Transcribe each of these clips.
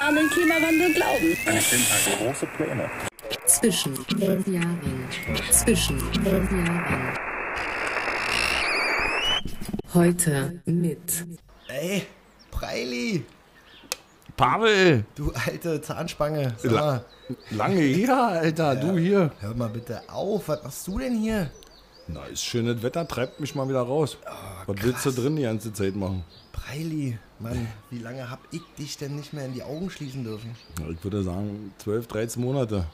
an den Klimawandel glauben. Es sind halt große Pläne. Zwischen den Jahren. Zwischen den Jahren. Heute mit Ey, Preili, Pavel, du alte Zahnspange. Sag La mal, lange hier, Alter, du hier. hör mal bitte auf, was machst du denn hier? Na, ist schönes Wetter, treibt mich mal wieder raus. Was willst du drin die ganze Zeit machen? Preili, Mann, wie lange hab ich dich denn nicht mehr in die Augen schließen dürfen? Ich würde sagen 12, 13 Monate.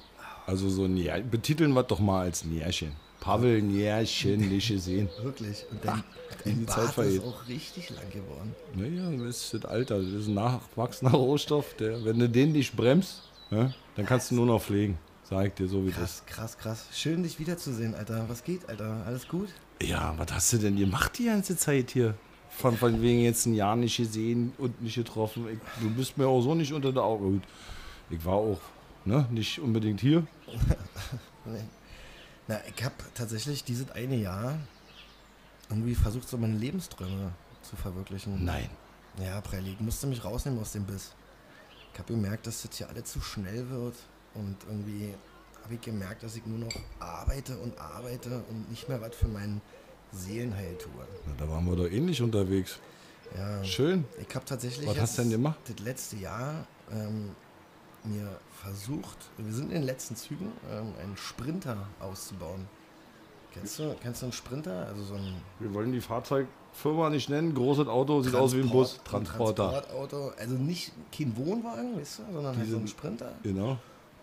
Also so ein Jahr, betiteln wir doch mal als ein Jährchen. Pavel, ein Jährchen, nicht gesehen. Wirklich. Und dein, wie dein die Zeit Bart ist vergeht. auch richtig lang geworden. Naja, das ist das Alter, das ist ein nachwachsender Rohstoff. Der, wenn du den nicht bremst, ja, dann kannst du nur noch pflegen. Sag ich dir so, wie das Krass, krass, krass. Schön, dich wiederzusehen, Alter. Was geht, Alter? Alles gut? Ja, was hast du denn gemacht die ganze Zeit hier? Von, von wegen jetzt ein Jahr nicht gesehen und nicht getroffen. Ich, du bist mir auch so nicht unter der Augen. Gut, ich war auch ne, nicht unbedingt hier. Na, ich hab tatsächlich dieses eine Jahr irgendwie versucht, so meine Lebensträume zu verwirklichen. Nein. Ja, Preili, ich musste mich rausnehmen aus dem Biss. Ich habe gemerkt, dass das hier alles zu schnell wird und irgendwie habe ich gemerkt, dass ich nur noch arbeite und arbeite und nicht mehr was für mein Seelenheil tue. Na, da waren wir doch ähnlich unterwegs. Ja, Schön. ich habe tatsächlich Was hast du denn gemacht? das letzte Jahr ähm, mir versucht, wir sind in den letzten Zügen, ähm, einen Sprinter auszubauen. Kennst du, kennst du einen Sprinter? Also so ein Wir wollen die Fahrzeugfirma nicht nennen. Großes Auto, sieht aus wie ein Bus. Transport- Transporter. Transportauto. Also nicht kein Wohnwagen, weißt du, sondern halt so ein Sprinter. Genau.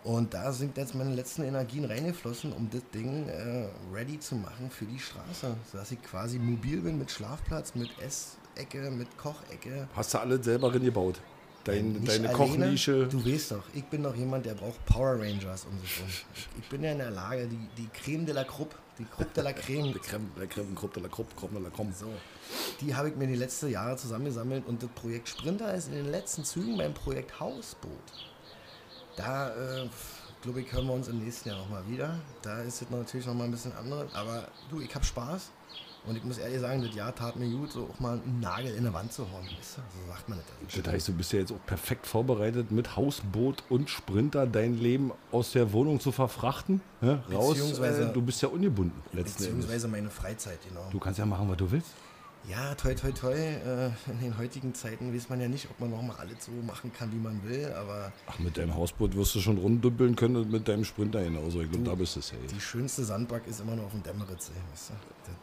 Und da sind jetzt meine letzten Energien reingeflossen, um das Ding äh, ready zu machen für die Straße. Sodass ich quasi mobil bin mit Schlafplatz, mit Essecke, mit Kochecke. Hast du alles selber gebaut? Dein, Nicht deine alleine. Kochnische. Du weißt doch, ich bin doch jemand, der braucht Power Rangers um sich rum. Ich, bin ja in der Lage, die, die Creme de la Croupe, die Croupe de la Creme, Der Krem, der Krem, Krupp, der Krupp, Krupp, der Krupp. so, die habe ich mir die letzten Jahre zusammengesammelt und das Projekt Sprinter ist in den letzten Zügen beim Projekt Hausboot. Da, äh, glaube ich, hören wir uns im nächsten Jahr nochmal wieder. Da ist es natürlich nochmal ein bisschen anders, aber du, ich habe Spaß. Und ich muss ehrlich sagen, das Jahr tat mir gut, so auch mal einen Nagel in der Wand zu hauen. Weißt du? So sagt man das. Das heißt, du bist ja jetzt auch perfekt vorbereitet, mit Hausboot und Sprinter dein Leben aus der Wohnung zu verfrachten. Ne? Raus, äh, du bist ja ungebunden letzten Endes. Beziehungsweise meine Freizeit, genau. Du kannst ja machen, was du willst. Ja, toi, toi, toi. Äh, in den heutigen Zeiten weiß man ja nicht, ob man nochmal alles so machen kann, wie man will, aber Ach, mit deinem Hausboot wirst du schon runddümpeln können und mit deinem Sprinter genauso. Ich glaube, da bist du safe. die schönste Sandbank ist immer noch auf dem Dämmeritz, ey, weißt du?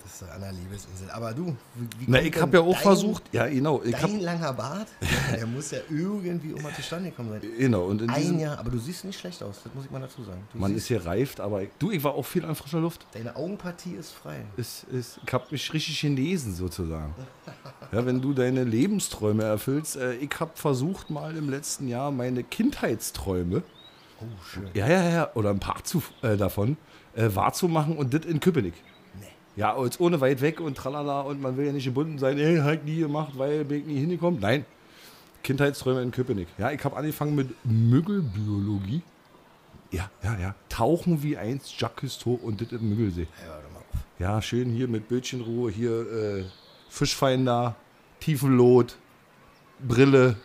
Das ist an der Liebesinsel. Aber du, wie, wie Na, ich habe ja auch dein- versucht, ja genau, ich hab, Dein langer Bart, der muss ja irgendwie auch mal zustande gekommen sein. genau und in Ein Jahr, aber du siehst nicht schlecht aus, das muss ich mal dazu sagen. Du man ist hier reift, aber ich, du, ich war auch viel an frischer Luft. deine Augenpartie ist frei. Ist, ist, ich habe mich richtig genesen sozusagen. Ja, wenn du deine Lebensträume erfüllst, äh, ich habe versucht mal im letzten Jahr meine Kindheitsträume, Oh, schön. ja, ja, ja, oder ein paar zu, äh, davon, äh, wahrzumachen und das in Köpenick. Nee. Ja, jetzt ohne weit weg und tralala und man will ja nicht gebunden sein, ey, halt nie gemacht, weil bin ich nie hingekommen. Nein, Kindheitsträume in Köpenick. Ja, ich habe angefangen mit Müggelbiologie. Ja, ja, ja. Tauchen wie einst Jacques Cousteau und das im Müggelsee. Ja, schön hier mit Bildchenruhe, hier äh, Fischfinder, Tiefenlot, Brille,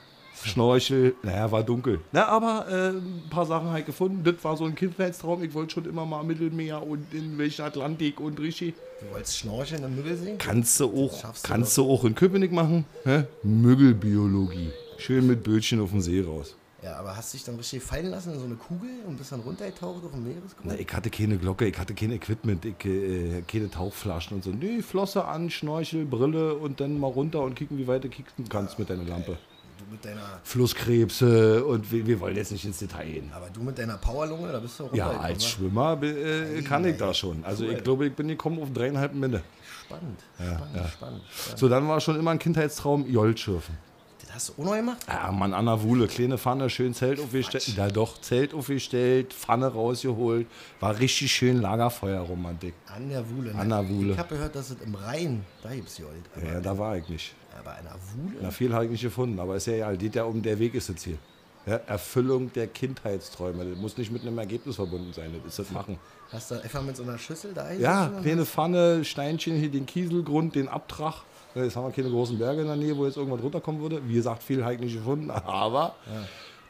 Schnorchel. Naja, war dunkel. Na, aber äh, ein paar Sachen halt gefunden. Das war so ein Kindheitstraum. Ich wollte schon immer mal Mittelmeer und in welchen Atlantik und richtig. Du wolltest schnorcheln im Müggelsee? Kannst du auch, schaffst du kannst du auch in Köpenick machen. Hä? Müggelbiologie. Schön mit Bötchen auf dem See raus. Ja, aber hast dich dann richtig fallen lassen in so eine Kugel und bist dann runtergetaucht auf dem Meeresgrund? Na, ich hatte keine Glocke, ich hatte kein Equipment, ich, äh, keine Tauchflaschen und so. Nee, Flosse an, Schnorchel, Brille und dann mal runter und kicken, wie weit du kicken kannst mit deiner Lampe. Du mit deiner, Flusskrebse und wir, wir wollen jetzt nicht ins Detail gehen. aber du mit deiner Powerlunge, da bist du Ja, runtergekommen, als? Schwimmer äh, kann ich da schon. Also Cool. ich glaube, ich bin gekommen auf dreieinhalb Mille. Spannend, spannend, spannend, spannend. So, dann war schon immer ein Kindheitstraum, Jollschürfen. Das hast du auch noch gemacht? Ja, Mann, an der Wuhle, kleine Pfanne, schön Zelt aufgestellt. Ja doch, Zelt aufgestellt, Pfanne rausgeholt. War richtig schön Lagerfeuerromantik. An der Wuhle. ne? An der Wuhle. Ich habe gehört, dass es im Rhein, da gibt's Jolt. Aber, Ja, da war ich nicht. aber an der Wuhle? Na, viel habe ich nicht gefunden, aber ist ja egal. Geht ja um, der Weg ist jetzt hier. Ja, Erfüllung der Kindheitsträume. Das muss nicht mit einem Ergebnis verbunden sein. Das ist das Machen. Hast du einfach mit so einer Schüssel da Ja, kleine Pfanne, Steinchen hier, den Kieselgrund, den Abtrag. Jetzt haben wir keine großen Berge in der Nähe, wo jetzt irgendwas runterkommen würde. Wie gesagt, viel ich nicht gefunden, aber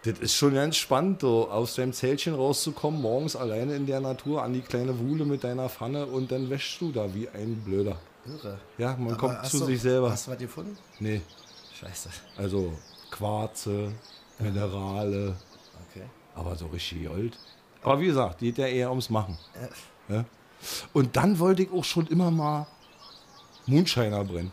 das ist schon ganz spannend, so aus deinem Zeltchen rauszukommen, morgens alleine in der Natur an die kleine Wuhle mit deiner Pfanne und dann wäschst du da wie ein Blöder. Irre. Ja, man Aber kommt zu du- sich selber. Hast du was gefunden? Nee, Scheiße. also Quarze, Minerale, Okay. aber so richtig Gold. Aber wie gesagt, geht ja eher ums Machen. Ja. Ja? Und dann wollte ich auch schon immer mal Moonshiner brennen.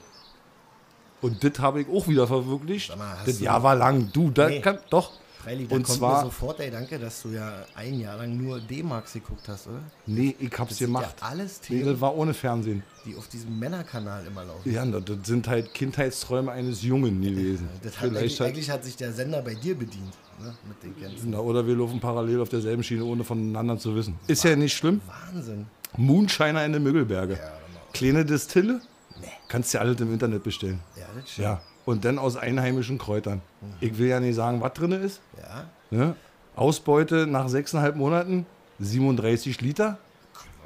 Und das habe ich auch wieder verwirklicht. Mal, das Jahr war lang. Du, da Nee. kann, doch. Freilich, Und kommt mir zwar, sofort der Gedanke, dass du ja ein Jahr lang nur D-Max geguckt hast, oder? nee, ich hab's Das gemacht. ja alles nee, Themen, das war ohne Fernsehen. die auf diesem Männerkanal immer laufen. Ja, das sind halt Kindheitsträume eines Jungen gewesen. Das hat, eigentlich, halt, eigentlich hat sich der Sender bei dir bedient, ne? mit den Gänsen. na, oder wir laufen parallel auf derselben Schiene, ohne voneinander zu wissen. Ist ja nicht schlimm. Wahnsinn. Moonshiner in den Müggelberge. Ja. Kleine Distille. Nee. Kannst du alles im Internet bestellen. Ja, das stimmt. Ja. Und dann aus einheimischen Kräutern. Ich will ja nicht sagen, was drin ist. Ja, Ne? Ausbeute nach sechseinhalb Monaten 37 Liter.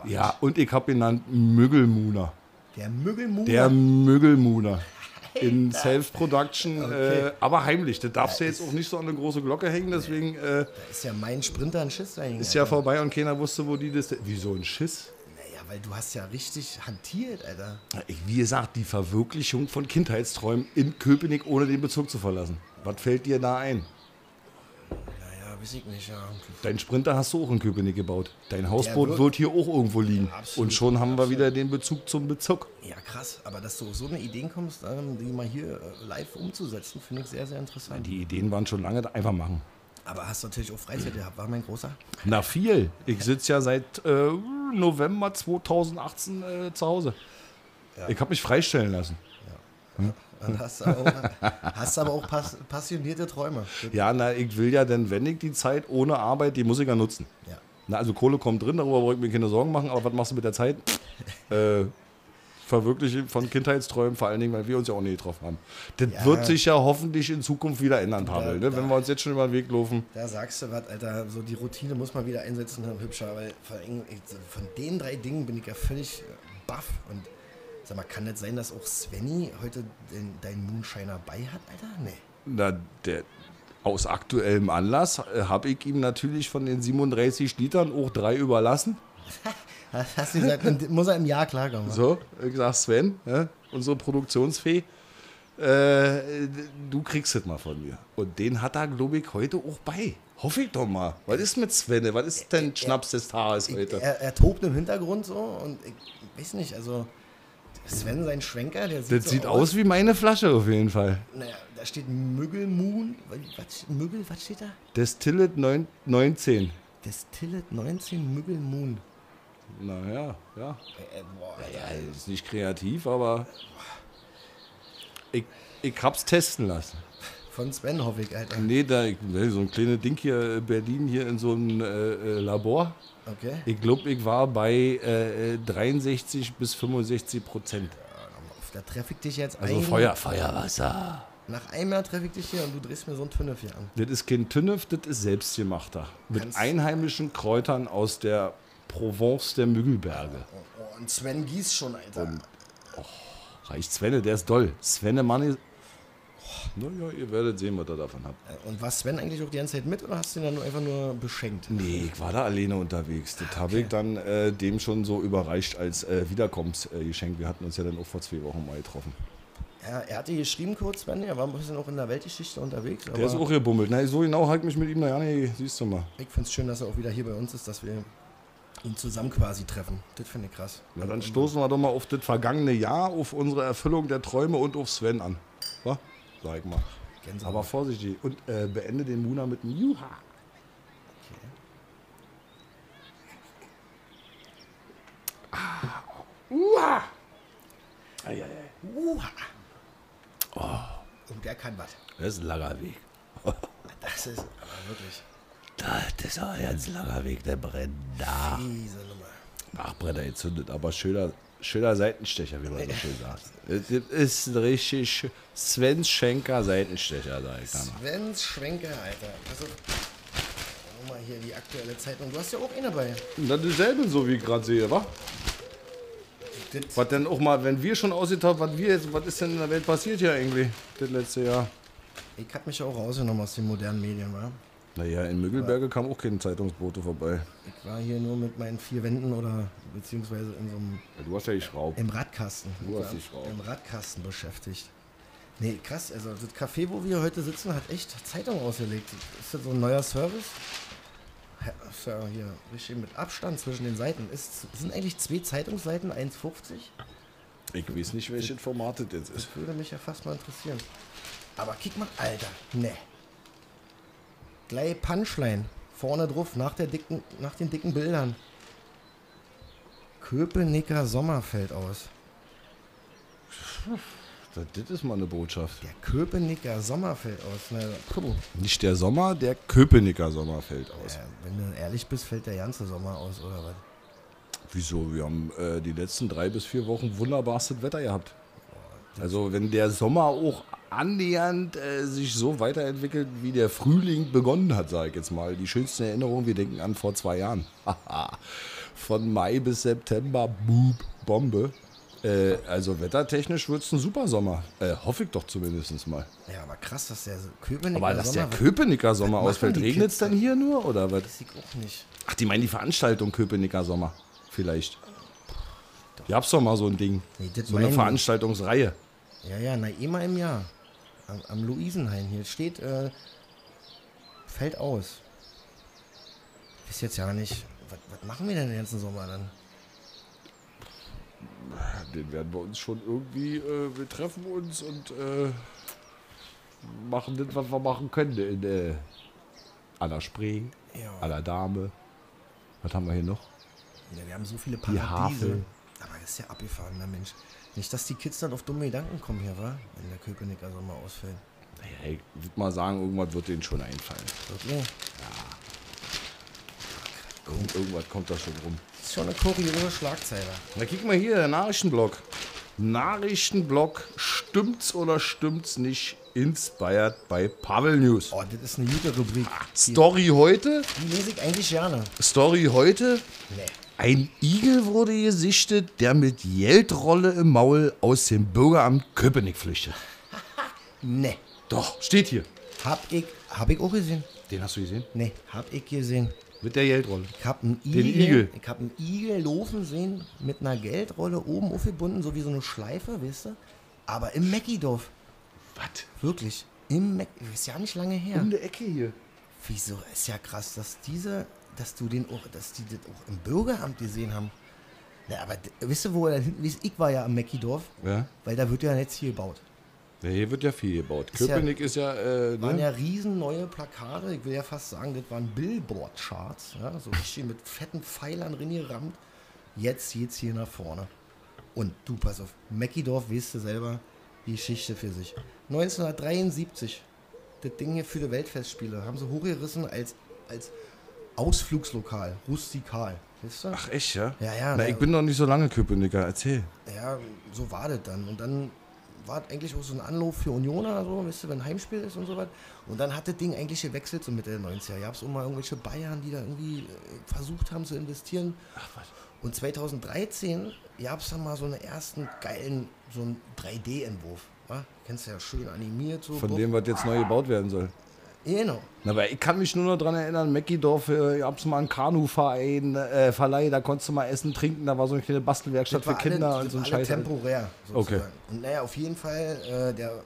Ja, und ich habe genannt Müggelmuner. der Müggelmuner. Der Müggelmuner. In Self-Production, Okay. äh, aber heimlich. Das darfst du jetzt auch nicht so an eine große Glocke hängen, deswegen äh, Da ist ja mein Sprinter ein Schiss dahin. ist ja vorbei und keiner wusste, wo die das. Wieso ein Schiss? Weil du hast ja richtig hantiert, Alter. Ich, wie gesagt, die Verwirklichung von Kindheitsträumen in Köpenick ohne den Bezug zu verlassen. Was fällt dir da ein? Naja, weiß ich nicht, ja. Dein Sprinter hast du auch in Köpenick gebaut. Dein Hausboot wird- wird hier auch irgendwo liegen. Absolut, Und schon haben wir wieder den Bezug zum Bezug. Ja, krass. Aber dass du auf so eine Ideen kommst, ähm, die mal hier äh, live umzusetzen, finde ich sehr, sehr interessant. Die Ideen waren schon lange da. Einfach machen. Aber hast natürlich auch Freizeit gehabt, war mein großer. Na viel. Ich sitze ja seit äh, November 2018 äh, zu Hause. Ich habe mich freistellen lassen. Dann hast du, auch, hast du aber auch pass passionierte Träume. Ja, na, ich will ja denn, wenn ich die Zeit ohne Arbeit, die muss ich ja nutzen. Ja. Na, also Kohle kommt drin, darüber brauche ich mir keine Sorgen machen, aber was machst du mit der Zeit? äh, verwirklichen von Kindheitsträumen, vor allen Dingen, weil wir uns ja auch nie getroffen haben. Das Ja. wird sich ja hoffentlich in Zukunft wieder ändern, Pavel. Ne? Wenn wir uns jetzt schon über den Weg laufen. Da sagst du was, Alter, so die Routine muss man wieder einsetzen, Herr Hübscher, weil von den drei Dingen bin ich ja völlig äh, baff. Und sag mal, kann das sein, dass auch Svenny heute den, deinen Moonshiner bei hat, Alter? Nee. Na, der, aus aktuellem Anlass äh, habe ich ihm natürlich von den 37 Litern auch drei überlassen. Hast du gesagt, muss er im Jahr klarkommen. So, ich sag Sven, ja, unsere Produktionsfee, äh, du kriegst es mal von mir. Und den hat er, glaube ich, heute auch bei. Hoffe ich doch mal. Was ist mit Sven? Was ist denn Schnaps des Tages Ich, heute? er, er tobt im Hintergrund so und ich weiß nicht, also Sven, sein Schwenker, der sieht Das so sieht aus wie meine Flasche auf jeden Fall. Naja, da steht Müggelmoon. Was, Müggel, was steht da? Destillet 9, 19. Destillet 19 Müggelmoon. Naja, ja. Äh, boah, Ja, ist nicht kreativ, aber ich, ich hab's testen lassen. Von Sven hoffe ich, Alter. Nee, da, so ein kleines Ding hier in Berlin, hier in so einem äh, äh, Labor. Okay. Ich glaube, ich war bei äh, äh, 63 bis 65 Prozent. Da treffe ich dich jetzt Also ein. Feuer, Feuerwasser. Nach einem Jahr treffe ich dich hier und du drehst mir so ein Tünnef hier an. Das ist kein Tünnef, das ist selbstgemachter. Mit einheimischen Kräutern aus der Provence der Müggelberge. Oh, und Sven gießt schon, Alter. Reicht Svenne, der ist doll. Svenne Mann ist. Naja, ihr werdet sehen, was ihr davon habt. Und war Sven eigentlich auch die ganze Zeit mit oder hast du ihn dann nur einfach nur beschenkt? Nee, ich war da alleine unterwegs. Das habe ich dann äh, dem schon so überreicht als äh, Wiederkommensgeschenk. Wir hatten uns ja dann auch vor zwei Wochen mal getroffen. Ja, er hatte geschrieben kurz, Sven, er war ein bisschen auch in der Weltgeschichte unterwegs. Der ist auch gebummelt. Na, so genau halt mich mit ihm, naja, nee, siehst du mal. ich finde es schön, dass er auch wieder hier bei uns ist, dass wir ihn zusammen quasi treffen. Das finde ich krass. Na, dann stoßen wir doch mal auf das vergangene Jahr, auf unsere Erfüllung der Träume und auf Sven an. Was? Sag ich mal. Gänsehaut. Aber vorsichtig. Und äh, beende den Muna mit einem Juha. Ah. Uha. Eieiei. Uha. Oh, der kann was. Das ist ein langer Weg. Das ist aber wirklich Das ist ein ganz langer Weg, der brennt da. Ach, Brenner entzündet, aber schöner, schöner Seitenstecher, wie man so schön sagt. Das ist ein richtig Svens Schenker Seitenstecher, sag ich dann mal. Svens Schwenker, Alter. Schau mal hier die aktuelle Zeitung. Du hast ja auch eine dabei. Und dann dieselbe, so wie ich gerade sehe, wa? Das- Was denn auch mal, wenn wir schon ausgetaucht, was wir jetzt, was ist denn in der Welt passiert hier eigentlich das letzte Jahr? Ich hab mich auch rausgenommen aus den modernen Medien, wa? Naja, in Müggelberge kam auch kein Zeitungsbote vorbei. Ich war hier nur mit meinen vier Wänden oder beziehungsweise in so einem Ja, du hast ja geschraubt. im Radkasten. Du hast dich raus. Im Radkasten beschäftigt. Nee, krass, also das Café, wo wir heute sitzen, hat echt Zeitung ausgelegt. Ist das so ein neuer Service? Ja, Ist ja hier richtig mit Abstand zwischen den Seiten. Ist, sind eigentlich zwei Zeitungsseiten 1,50? Ich weiß nicht, welches Format das jetzt Das ist. würde mich ja fast mal interessieren. Aber kick mal, Alter, ne. Gleich Punchline. Vorne drauf, nach, der dicken, nach den dicken Bildern. Köpenicker Sommerfeld aus. Das, das ist mal eine Botschaft. Der Köpenicker Sommerfeld aus. Na, puh. Nicht der Sommer, der Köpenicker Sommer fällt aus. Ja, wenn du ehrlich bist, fällt der ganze Sommer aus, oder was? Wieso? Wir haben äh, die letzten drei bis vier Wochen wunderbarstes Wetter gehabt. Also wenn der Sommer auch annähernd äh, sich so weiterentwickelt, wie der Frühling begonnen hat, sage ich jetzt mal. Die schönsten Erinnerungen, wir denken an vor zwei Jahren. Haha. Von Mai bis September, boop, Bombe. Äh, also wettertechnisch wird es ein super Sommer. Äh, hoffe ich doch zumindest mal. Ja, aber krass, dass der Köpenicker Aber dass der Sommer... Köpenicker Sommer ausfällt, regnet es dann hier nur oder was? weiß ich auch nicht. Ach, die meinen die Veranstaltung Köpenicker Sommer. Vielleicht. Gab's doch mal so ein Ding. Nee, das so eine. Veranstaltungsreihe. Ja, ja, na, immer im Jahr. Am, am Luisenhain. Hier steht, äh, fällt aus. Ist jetzt ja nicht. Was, was machen wir denn den ganzen Sommer dann? Den werden wir uns schon irgendwie, äh, wir treffen uns und äh, machen das, was wir machen können. In äh, aller Spree, Ja. aller Dame. Was haben wir hier noch? Ja, wir haben so viele Die Paradiese. Havel. Aber das ist ja abgefahrener Mensch. Nicht, dass die Kids dann auf dumme Gedanken kommen hier, wa? Wenn der Köpenicker Sommer ausfällt. Naja, ich würde mal sagen, irgendwas wird denen schon einfallen. Wirklich? Irgend, irgendwas kommt da schon rum. Das ist schon eine kuriose Schlagzeile. Na, guck mal hier, der Nachrichtenblock. Nachrichtenblock, stimmt's oder stimmt's nicht? Inspired bei Pavel News. Oh, das ist eine gute Rubrik. Die, Story heute, die lese ich eigentlich gerne. Story heute. Nee. Ein Igel wurde gesichtet, der mit Geldrolle im Maul aus dem Bürgeramt Köpenick flüchtet. Nee. Doch, steht hier. Hab ich, hab ich auch gesehen. Den hast du gesehen? Nee, hab ich gesehen. Mit der Geldrolle. Ich hab einen Den Igel, Igel. Ich hab einen Igel laufen sehen mit einer Geldrolle oben aufgebunden, so wie so eine Schleife, weißt du? Aber im Mäckidorf. Was? Wirklich. Im Mac ist ja nicht lange her. Um die Ecke hier. Wieso? Ist ja krass, dass diese, dass du den auch, dass die das auch im Bürgeramt gesehen haben. Na, aber wisst ihr, wo er hinten ist? Ich war ja am Mäckidorf, Ja. weil da wird ja jetzt hier gebaut. ja. Hier wird ja viel gebaut. Ist ja- Köpenick ist ja, äh, waren ne? ja riesen neue Plakate. Ich will ja fast sagen, das waren Billboard-Charts. Ja, so richtig mit fetten Pfeilern reingerammt. Jetzt geht's hier nach vorne. Und du, pass auf, Mäckidorf, weißt du selber, die Geschichte für sich. 1973, das Ding hier für die Weltfestspiele, haben sie hochgerissen als, als Ausflugslokal, rustikal. Weißt du? Ach echt, ja? Ja, ja, Na, ich bin noch nicht so lange Köpenicker. Erzähl. Ja, so war das dann. Und dann war eigentlich auch so ein Anlauf für Unioner, so, weißt du, wenn ein Heimspiel ist und so was. Und dann hat das Ding eigentlich gewechselt, so Mitte der 90er. Gab es auch mal irgendwelche Bayern, die da irgendwie äh, versucht haben zu investieren. Ach was. Und 2013 gab es dann mal so einen ersten geilen, so einen 3D-Entwurf. wa? Kennst du ja schön animiert. So Von Bock. dem, was jetzt neu gebaut werden soll. Genau. Na, aber ich kann mich nur noch daran erinnern, Mäckidorf, äh, gab's mal einen Kanuverein, äh, Verleih, da konntest du mal essen, trinken, da war so eine kleine Bastelwerkstatt für Kinder alle, und so ein das war alle Scheiß. temporär. Sozusagen. Okay. Und naja, auf jeden Fall äh, der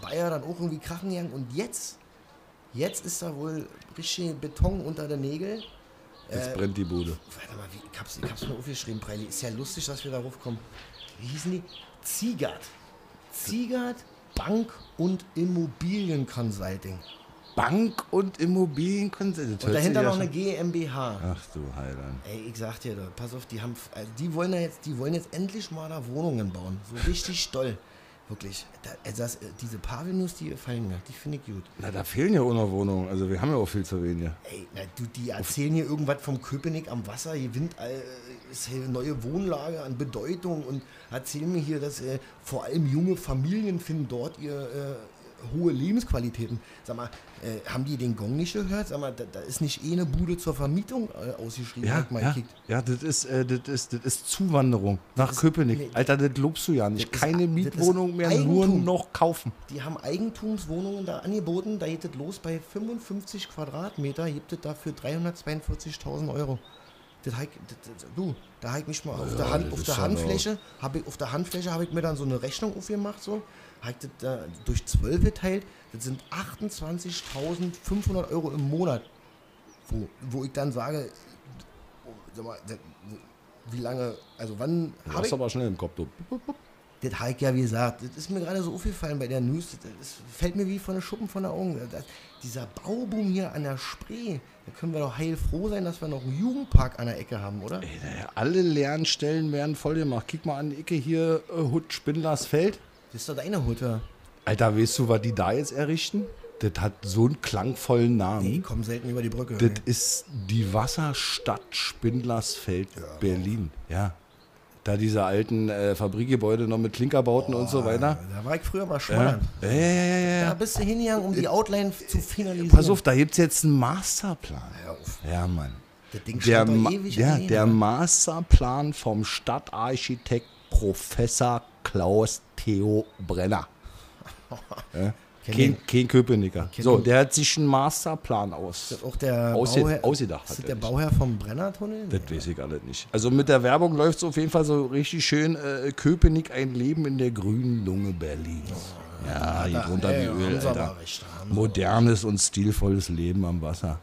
Bayer dann auch irgendwie krachen gegangen. Und jetzt, jetzt ist da wohl richtig Beton unter den Nägeln. Jetzt Äh, brennt die Bude. Warte mal, wie, ich, hab's, ich hab's mir aufgeschrieben, Preili. Ist ja lustig, dass wir darauf kommen. Wie hießen die? Ziegert. Ziegert Bank und Immobilienconsulting. Bank und Immobilienkonzert. Und dahinter noch eine GmbH. Ach du Heiland. Ey, ich sag dir, da, pass auf, die haben, also die wollen ja jetzt, die wollen jetzt endlich mal da Wohnungen bauen. So richtig toll. Wirklich. Da, also das, diese Pavel-News, die gefallen mir. Die finde ich gut. Na, da fehlen ja auch noch Wohnungen. Also wir haben ja auch viel zu wenig. Ey, na, du, die erzählen hier irgendwas vom Köpenick am Wasser. Hier Wind, äh, ist hier eine neue Wohnlage an Bedeutung und erzählen mir hier, dass äh, vor allem junge Familien finden dort ihr, äh, hohe Lebensqualitäten. Sag mal, äh, haben die den Gong nicht gehört? Sag mal, da, da ist nicht eh eine Bude zur Vermietung äh, ausgeschrieben. Ja, ja, gekickt. ja das, ist, äh, das, ist, das ist Zuwanderung nach ist- Köpenick. nee, Alter, das lobst du ja nicht. das ist- Keine das ist Mietwohnung mehr, nur noch kaufen. Die haben Eigentumswohnungen da angeboten. Da geht es los bei 55 Quadratmeter, gibt es dafür 342.000 Euro. Das das, das, du, da habe ich mich mal auf der, Hand, das auf ist der ja Handfläche, habe ich auf der Handfläche habe ich mir dann so eine Rechnung aufgemacht, so, habe ich das da durch 12 geteilt, das sind 28.500 Euro im Monat, wo, wo ich dann sage, sag mal, das, wie lange, also wann Du habe hast aber schnell im Kopf, du. das habe ich ja wie gesagt, das ist mir gerade so aufgefallen bei der News, das, fällt mir wie von den Schuppen von der Augen. Das, dieser Bauboom hier an der Spree, da können wir doch heilfroh sein, dass wir noch einen Jugendpark an der Ecke haben, oder? Ey, alle leeren Stellen werden voll gemacht. Kick mal an die Ecke hier, äh, Hut Spindlersfeld. Das ist doch deine Hütte. Alter, weißt du, was die da jetzt errichten? Das hat so einen klangvollen Namen. Nee, ich komme selten über die Brücke. Das ist die Wasserstadt Spindlersfeld, Berlin. Ja. Da diese alten äh, Fabrikgebäude noch mit Klinkerbauten und so weiter. Da war ich früher mal Ja. schwanger. Ja, ja, ja, ja, Da ja. bist du hingegangen, um die Outline zu finalisieren. Pass auf, da gibt es jetzt einen Masterplan. Ja, Mann. Das Ding Der, Ma ewig ja, der Masterplan vom Stadtarchitekt Professor Klaus Theo Brenner. Ja? Kein, kein Köpenicker. So, der hat sich einen Masterplan aus. Ist auch der Ausge- Bauherr, ausgedacht Ist das er der. Bauherr vom Brennertunnel? Das weiß ich alles nicht. Also mit der Werbung läuft es auf jeden Fall so richtig schön. Äh, Köpenick, ein Leben in der grünen Lunge Berlins. ja, hier drunter wie Öl, Alter. Modernes und stilvolles Leben am Wasser.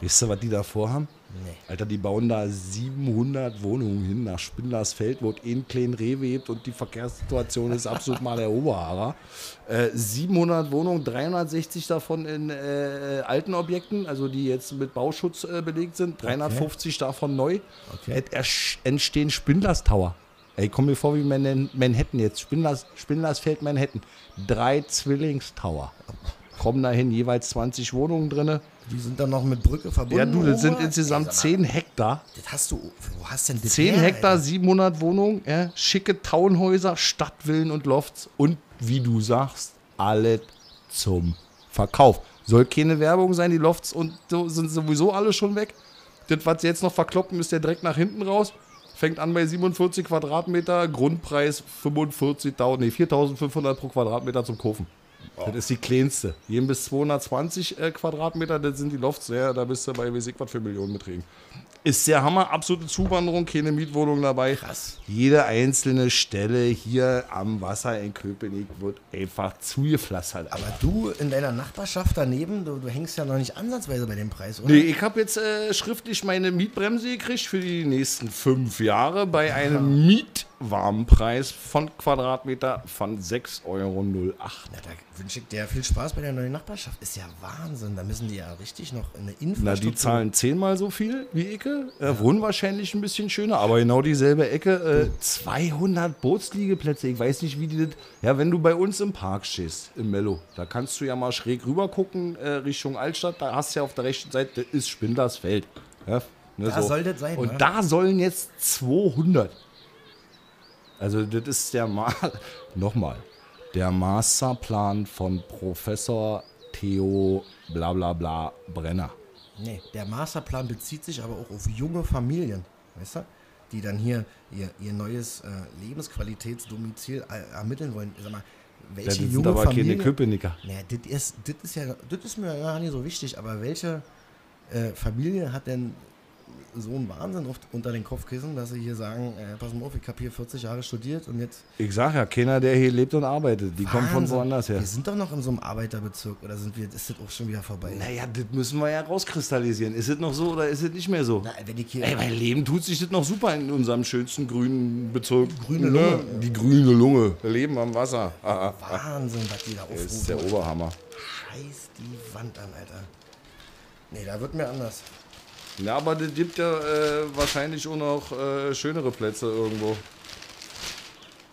Weißt du, was die da vorhaben? Nee. Alter, die bauen da 700 Wohnungen hin nach Spindlersfeld, wo eh einen kleinen Rewe gibt und die Verkehrssituation ist absolut mal der Oberhammer. Äh, 700 Wohnungen, 360 davon in äh, alten Objekten, also die jetzt mit Bauschutz äh, belegt sind, 350 davon neu. Okay. Es entstehen Spindlers Tower. Ey, komm mir vor wie Man- Manhattan jetzt. Spindlers, Spindlersfeld Manhattan. Drei Zwillingstower. Kommen dahin jeweils 20 Wohnungen drinne. Die sind dann noch mit Brücke verbunden. Ja, du, das sind insgesamt Ey, sag mal, 10 Hektar. Das hast du. Wo hast denn das 10 her, Hektar, Alter? 700 Wohnungen, ja, schicke Townhäuser, Stadtvillen und Lofts und wie du sagst, alle zum Verkauf. Soll keine Werbung sein, die Lofts und so sind sowieso alle schon weg. Das, was sie jetzt noch verkloppen, ist der direkt nach hinten raus. Fängt an bei 47 Quadratmeter, Grundpreis 45.000, nee, 4.500 pro Quadratmeter zum Kaufen. Das ist die kleinste. Jeden bis 220 äh, Quadratmeter, das sind die Lofts. Ja, da bist du bei, ich was für Millionenbeträgen. Ist der Hammer, absolute Zuwanderung, keine Mietwohnung dabei. Krass. Jede einzelne Stelle hier am Wasser in Köpenick wird einfach zugepflastert. Aber du in deiner Nachbarschaft daneben, du, du hängst ja noch nicht ansatzweise bei dem Preis, oder? Nee, ich habe jetzt äh, schriftlich meine Mietbremse gekriegt für die nächsten fünf Jahre bei einem Mietwarmpreis von Quadratmeter von 6,08 Euro. Na, da wünsche ich dir viel Spaß bei der neuen Nachbarschaft. Ist ja Wahnsinn. Da müssen die ja richtig noch eine Na, Infrastruktur. die zahlen zehnmal so viel wie Ecke. Äh, Wohnen wahrscheinlich ein bisschen schöner, aber genau dieselbe Ecke. Äh, 200 Bootsliegeplätze. Ich weiß nicht, wie die das. Ja, wenn du bei uns im Park stehst, im Mello, da kannst du ja mal schräg rüber gucken, äh, Richtung Altstadt. Da hast du ja auf der rechten Seite, ist Spindlersfeld. Ja, ne, Da soll das sein, Und wa? da sollen jetzt 200. Also, das ist der Ma Nochmal. Der Masterplan von Professor Theo bla bla bla Brenner. Nee, der Masterplan bezieht sich aber auch auf junge Familien, weißt du? Die dann hier ihr, ihr neues äh, Lebensqualitätsdomizil äh, ermitteln wollen. Sag mal, welche Das sind junge aber Familie... keine Köpenicker. Naja, das ist, das ist ja, das ist mir gar nicht so wichtig, aber welche äh, Familie hat denn so einen Wahnsinn oft unter den Kopfkissen, dass sie hier sagen, äh, pass mal auf, ich habe hier 40 Jahre studiert und jetzt Ich sag ja, keiner, der hier lebt und arbeitet. Die kommen von Wahnsinn. woanders her. Wir sind doch noch in so einem Arbeiterbezirk oder sind wir, ist das auch schon wieder vorbei? Naja, das müssen wir ja rauskristallisieren. Ist es noch so oder ist es nicht mehr so? Na, wenn ich hier, Ey, mein Leben tut sich das noch super in unserem schönsten grünen Bezirk. Grüne Ne? Lunge. Die grüne Lunge. Wir leben am Wasser. Ah, ah. Wahnsinn, was die da Das ist der aufrufen. Oberhammer. Scheiß die Wand an, Alter. Nee, da wird mir anders. Ja, aber das gibt ja äh, wahrscheinlich auch noch äh, schönere Plätze irgendwo.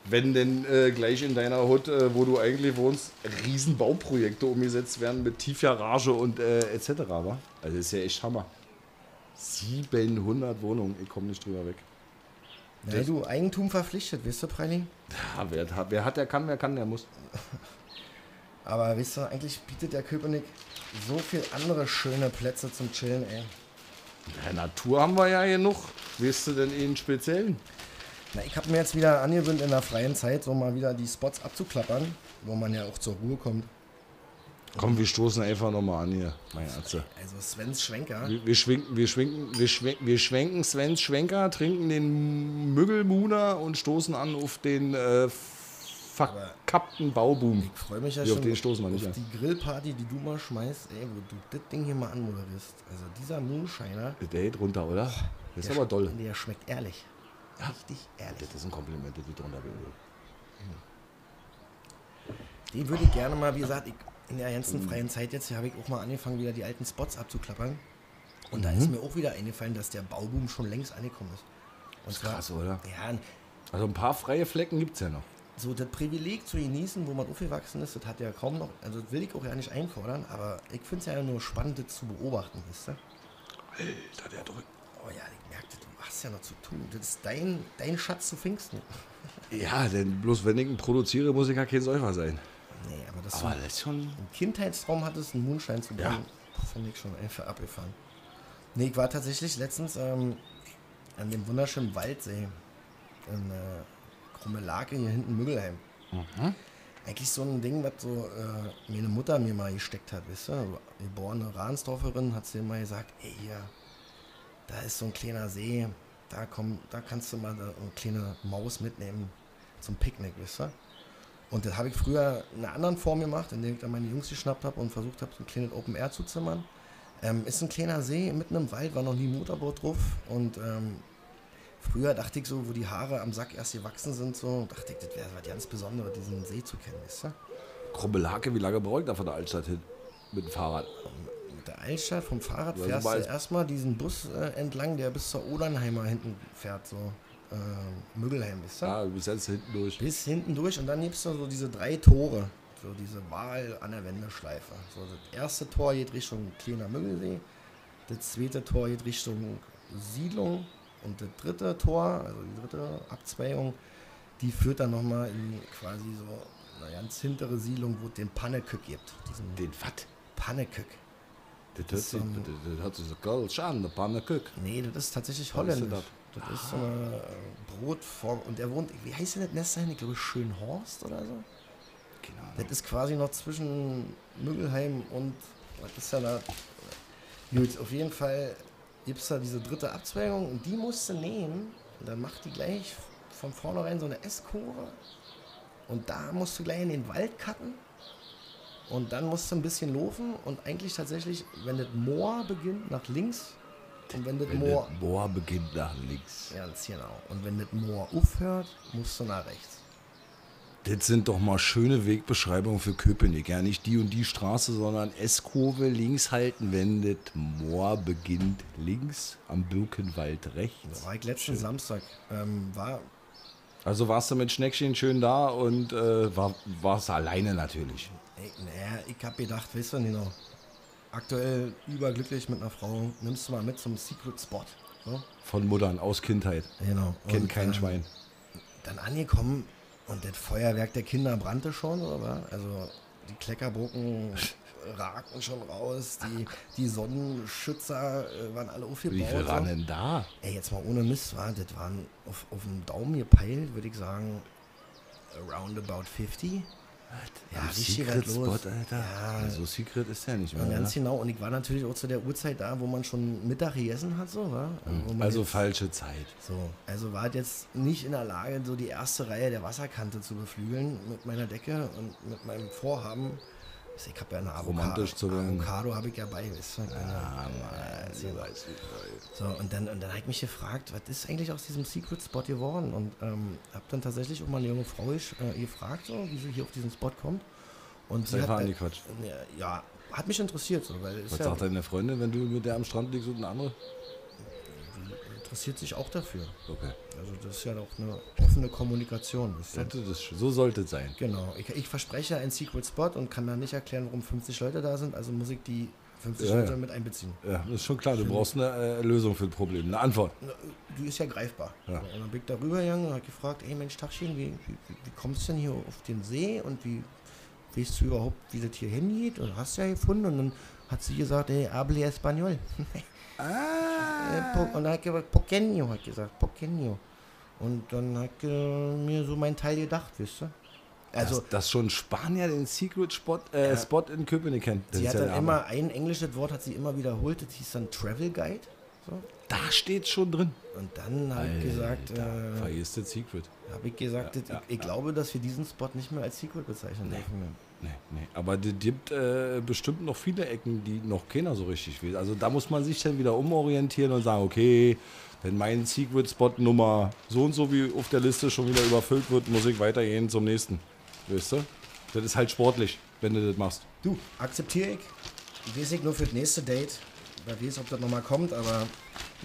Wenn denn äh, gleich in deiner Hut, äh, wo du eigentlich wohnst, Riesenbauprojekte umgesetzt werden mit Tiefgarage und äh, etc. Wa? Also das ist ja echt Hammer. 700 Wohnungen, ich komme nicht drüber weg. Ja, du, Eigentum verpflichtet, weißt du, Preini? Ja, wer, hat- wer hat, der kann, wer kann, der muss. Aber weißt du, eigentlich bietet der Köpenick so viel andere schöne Plätze zum Chillen, ey. Ja, Natur haben wir ja genug. Weißt du denn einen speziellen? Na, ich habe mir jetzt wieder angewöhnt, in der freien Zeit so mal wieder die Spots abzuklappern, wo man ja auch zur Ruhe kommt. Komm, wir stoßen einfach nochmal an hier, mein Atze. Also Svens Schwenker. Wir, wir, schwenken, wir, schwenken, wir, schwenken, wir schwenken Svens Schwenker, trinken den Müggelmuner und stoßen an auf den äh, verkappten Bauboom. Ich freue mich ja Wie auf schon den stoßen wir nicht auf an. die Grillparty, die du mal schmeißt, ey, wo du das Ding hier mal anmoderierst. Also dieser Moonshiner, Der geht runter, oder? Das ist aber doll. Der schmeckt ehrlich. Richtig ehrlich. Das ist ein Kompliment, das du drunter will. Den würde ich gerne mal, wie gesagt, ich, in der ganzen freien Zeit jetzt habe ich auch mal angefangen, wieder die alten Spots abzuklappern. Und da Mhm. ist mir auch wieder eingefallen, dass der Bauboom schon längst angekommen ist. Und ist krass, oder? Ja, Also ein paar freie Flecken gibt es ja noch. So das Privileg zu genießen, wo man aufgewachsen ist, das hat ja kaum noch, also das will ich auch ja nicht einfordern, aber ich finde es ja nur spannend, das zu beobachten, wisst ihr? Alter, der drückt. Oh ja, ich merkte, du hast ja noch zu tun. Das ist dein, dein Schatz zu Pfingsten. Ja, denn bloß wenn ich ihn produziere, muss ich ja kein Säufer sein. Nee, aber dass Aber das ist schon. einen Kindheitstraum hattest, einen Moonshine zu Ja. bringen, finde ich schon einfach abgefahren. Nee, ich war tatsächlich letztens ähm, an dem wunderschönen Waldsee in äh, Krummelake hier hinten Müggelheim. Eigentlich so ein Ding, was so äh, meine Mutter mir mal gesteckt hat, weißt du? Geborene Rahnsdorferin hat sie mal gesagt, ey hier, da ist so ein kleiner See, da komm, da kannst du mal eine kleine Maus mitnehmen zum Picknick, weißt du? Und das habe ich früher in einer anderen Form gemacht, indem ich dann meine Jungs geschnappt habe und versucht habe, so ein kleines Open Air zu zimmern. Ähm, ist ein kleiner See mitten im Wald, war noch nie ein Motorboot drauf. Und ähm, früher dachte ich so, wo die Haare am Sack erst gewachsen sind, so dachte ich, das wäre was ganz Besonderes, diesen See zu kennen, weißt du? Krubbelhake, wie lange braucht er von der Altstadt hin? Mit dem Fahrrad. Mit der Altstadt vom Fahrrad Ja, fährst du erstmal diesen Bus äh, entlang, der bis zur Odernheimer hinten fährt, so äh, Müggelheim, weißt du? Ja, bis jetzt hinten durch. bis hinten durch und dann gibt es so diese drei Tore, so diese Wahl an der Wendeschleife. So, das erste Tor geht Richtung Kleiner Müggelsee, das zweite Tor geht Richtung Siedlung und das dritte Tor, also die dritte Abzweigung, die führt dann nochmal in quasi so eine ganz hintere Siedlung, wo es den Pannekück gibt. Diesen Den Watt. Pannekück. Das sich, so ein- das, das hört sich so geil an, der Pannekuck. Nee, das ist tatsächlich Was holländisch. das? Das ist so eine äh, Brotform. Und er wohnt, wie heißt denn das Nest dahin? Ich glaube Schönhorst oder so. Keine Das ist quasi noch zwischen Müggelheim und was ist ja da? Gut, auf jeden Fall gibt es da diese dritte Abzweigung und die musst du nehmen und dann macht die gleich von vornherein so eine S-Kurve und da musst du gleich in den Wald cutten und dann musst du ein bisschen laufen und eigentlich tatsächlich, wenn das Moor beginnt nach links und wenn das Wenn Moor das Moor beginnt nach links. Ganz genau. Und wenn das Moor aufhört, musst du nach rechts. Das sind doch mal schöne Wegbeschreibungen für Köpenick. Ja, nicht die und die Straße, sondern S-Kurve links halten, wenn das Moor beginnt links, am Birkenwald rechts. War ich letzten Samstag. Ähm, war, Also warst du mit Schneckchen schön da und äh, war, warst alleine natürlich. ey, naja, ich hab gedacht, weißt du, Nino, aktuell überglücklich mit einer Frau, nimmst du mal mit zum Secret Spot. So? Von Muttern aus Kindheit. Genau. Kennt Und, kein ähm, Schwein. Dann angekommen und das Feuerwerk der Kinder brannte schon, oder? Also die Kleckerbrocken ragten schon raus, die, die Sonnenschützer äh, waren alle aufgebaut. Wie viel so. waren denn da? Ey, jetzt mal ohne Mist, war, das waren auf, auf dem Daumen gepeilt, würde ich sagen, around about 50. Ja, richtig Secret was los. Spot, Alter. Ja. so secret ist der nicht Ja, mehr. ganz oder? genau. Und ich war natürlich auch zu der Uhrzeit da, wo man schon Mittag gegessen hat, so, wa? Man Also jetzt, falsche Zeit. so. Also war ich jetzt nicht in der Lage, so die erste Reihe der Wasserkante zu beflügeln mit meiner Decke und mit meinem Vorhaben. Also Ich habe ja eine Avocado. Romantisch zu werden. Avocado habe ich ja bei, weißt du? Ah, Ja, Mann, weißt, wie So, und dann, und dann habe ich mich gefragt, was ist eigentlich aus diesem Secret Spot geworden? Und ähm, habe dann tatsächlich auch mal eine junge Frau äh, gefragt, so, wie sie hier auf diesen Spot kommt. Und sie hat, äh, angequatscht. ja, hat mich interessiert, so, weil Was ja, sagt deine Freundin, wenn du mit der am Strand liegst und eine andere? Interessiert sich auch dafür. Okay. Also das ist ja auch eine offene Kommunikation. Ihr? Das so sollte es sein. Genau. Ich, ich verspreche einen Secret Spot und kann dann nicht erklären, warum 50 Leute da sind, also muss ich die 50 Ja, Leute ja. mit einbeziehen. Ja, das ist schon klar. Du brauchst eine äh, Lösung für ein Problem, eine Antwort. Die ist ja greifbar. Ja. Und dann bin ich da rübergegangen und habe gefragt, ey Mensch, Tachchen, wie, wie, wie kommst du denn hier auf den See und wie, weißt du überhaupt, wie das hier hingeht? Und hast du ja gefunden. Und dann hat sie gesagt, ey, hable español. ah. Und dann hat gesagt, Poqueño, hat gesagt, Poqueño. Und dann hat äh, mir so mein Teil gedacht, wisst ihr? Also, dass, dass schon Spanier den Secret Spot, äh, Spot in Köpenick kennt. Sie hat ja dann immer, ein englisches Wort hat sie immer wiederholt, das hieß dann Travel Guide. So. Da steht schon drin. Und dann habe ich gesagt, äh, Vergisst das Secret. habe ich gesagt, das- ja, ich, ich glaube, dass wir diesen Spot nicht mehr als Secret bezeichnen dürfen. Nee, nee. Aber es gibt äh, bestimmt noch viele Ecken, die noch keiner so richtig will. Also da muss man sich dann wieder umorientieren und sagen, okay, wenn mein Secret-Spot Nummer so und so wie auf der Liste schon wieder überfüllt wird, muss ich weitergehen zum nächsten. Weißt du? Das ist halt sportlich, wenn du das machst. Du, akzeptiere ich. Weiß ich nur für das nächste Date. Wer weiß, ob das nochmal kommt, aber